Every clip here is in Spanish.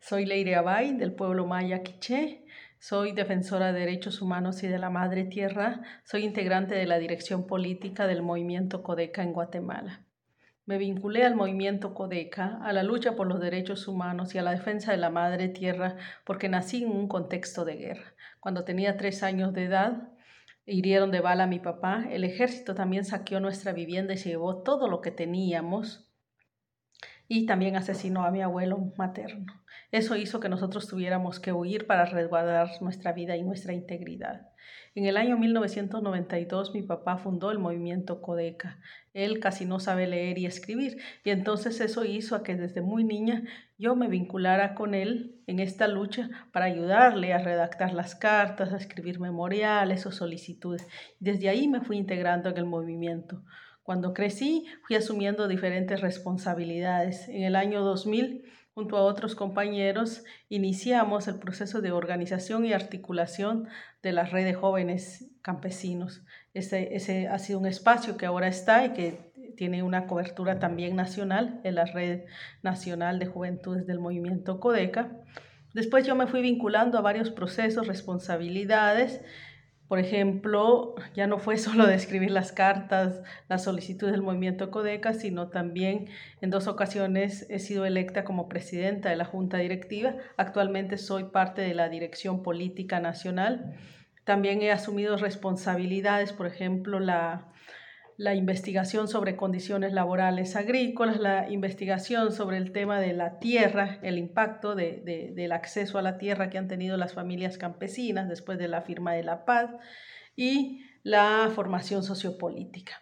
Soy Leire Abay del pueblo maya Quiché. Soy defensora de derechos humanos y de la madre tierra. Soy integrante de la dirección política del movimiento Codeca en Guatemala. Me vinculé al movimiento Codeca, a la lucha por los derechos humanos y a la defensa de la madre tierra porque nací en un contexto de guerra. Cuando tenía tres años de edad, hirieron de bala a mi papá. El ejército también saqueó nuestra vivienda y se llevó todo lo que teníamos y también asesinó a mi abuelo materno. Eso hizo que nosotros tuviéramos que huir para resguardar nuestra vida y nuestra integridad. En el año 1992 mi papá fundó el movimiento Codeca. Él casi no sabe leer y escribir y entonces eso hizo a que desde muy niña yo me vinculara con él en esta lucha para ayudarle a redactar las cartas, a escribir memoriales o solicitudes. Desde ahí me fui integrando en el movimiento. Cuando crecí, fui asumiendo diferentes responsabilidades. En el año 2000, junto a otros compañeros, iniciamos el proceso de organización y articulación de la red de jóvenes campesinos. Ese, ese ha sido un espacio que ahora está y que tiene una cobertura también nacional en la Red Nacional de Juventudes del Movimiento Codeca. Después yo me fui vinculando a varios procesos, responsabilidades por ejemplo, ya no fue solo de escribir las cartas, las solicitudes del movimiento Codeca, sino también en dos ocasiones he sido electa como presidenta de la Junta Directiva. Actualmente soy parte de la Dirección Política Nacional. También he asumido responsabilidades, por ejemplo, la la investigación sobre condiciones laborales agrícolas, la investigación sobre el tema de la tierra, el impacto del acceso a la tierra que han tenido las familias campesinas después de la firma de la paz y la formación sociopolítica.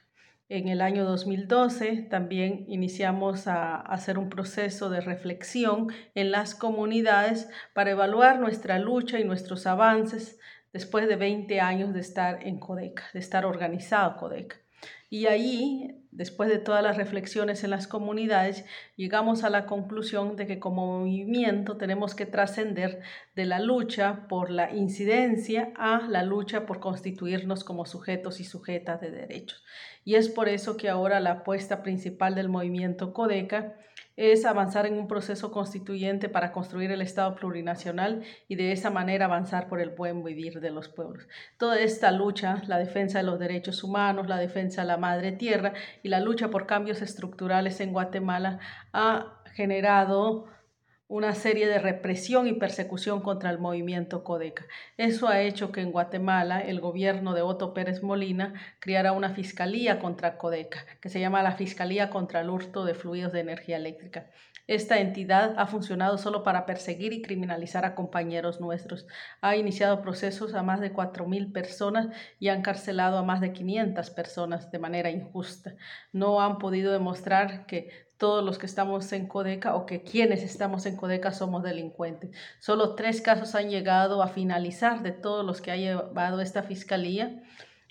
En el año 2012 también iniciamos a hacer un proceso de reflexión en las comunidades para evaluar nuestra lucha y nuestros avances después de 20 años de estar en Codeca, de estar organizado Codeca. Y ahí, después de todas las reflexiones en las comunidades, llegamos a la conclusión de que como movimiento tenemos que trascender de la lucha por la incidencia a la lucha por constituirnos como sujetos y sujetas de derechos. Y es por eso que ahora la apuesta principal del movimiento Codeca es avanzar en un proceso constituyente para construir el Estado plurinacional y de esa manera avanzar por el buen vivir de los pueblos. Toda esta lucha, la defensa de los derechos humanos, la defensa de la madre tierra y la lucha por cambios estructurales en Guatemala ha generado una serie de represión y persecución contra el movimiento Codeca. Eso ha hecho que en Guatemala el gobierno de Otto Pérez Molina creara una fiscalía contra Codeca, que se llama la Fiscalía contra el Hurto de Fluidos de Energía Eléctrica. Esta entidad ha funcionado solo para perseguir y criminalizar a compañeros nuestros. Ha iniciado procesos a más de 4.000 personas y ha encarcelado a más de 500 personas de manera injusta. No han podido demostrar que todos los que estamos en Codeca o que quienes estamos en Codeca somos delincuentes. Solo tres casos han llegado a finalizar de todos los que ha llevado esta fiscalía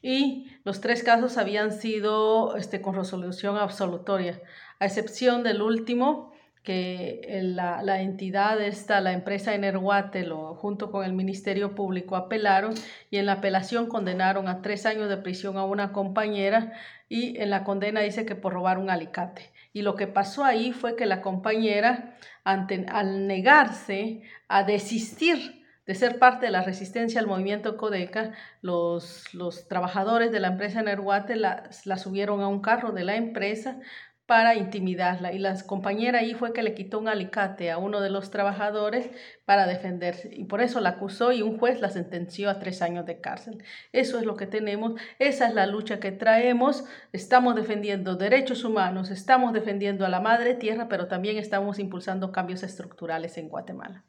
y los tres casos habían sido este, con resolución absolutoria, a excepción del último que la, la, entidad esta, la empresa Energuate, junto con el Ministerio Público apelaron y en la apelación condenaron a tres años de prisión a una compañera y en la condena dice que por robar un alicate. Y lo que pasó ahí fue que la compañera, al negarse a desistir de ser parte de la resistencia al movimiento Codeca, los, trabajadores de la empresa Energuate la, la subieron a un carro de la empresa, para intimidarla y la compañera ahí fue que le quitó un alicate a uno de los trabajadores para defenderse y por eso la acusó y un juez la sentenció a tres años de cárcel. Eso es lo que tenemos, esa es la lucha que traemos, estamos defendiendo derechos humanos, estamos defendiendo a la madre tierra, pero también estamos impulsando cambios estructurales en Guatemala.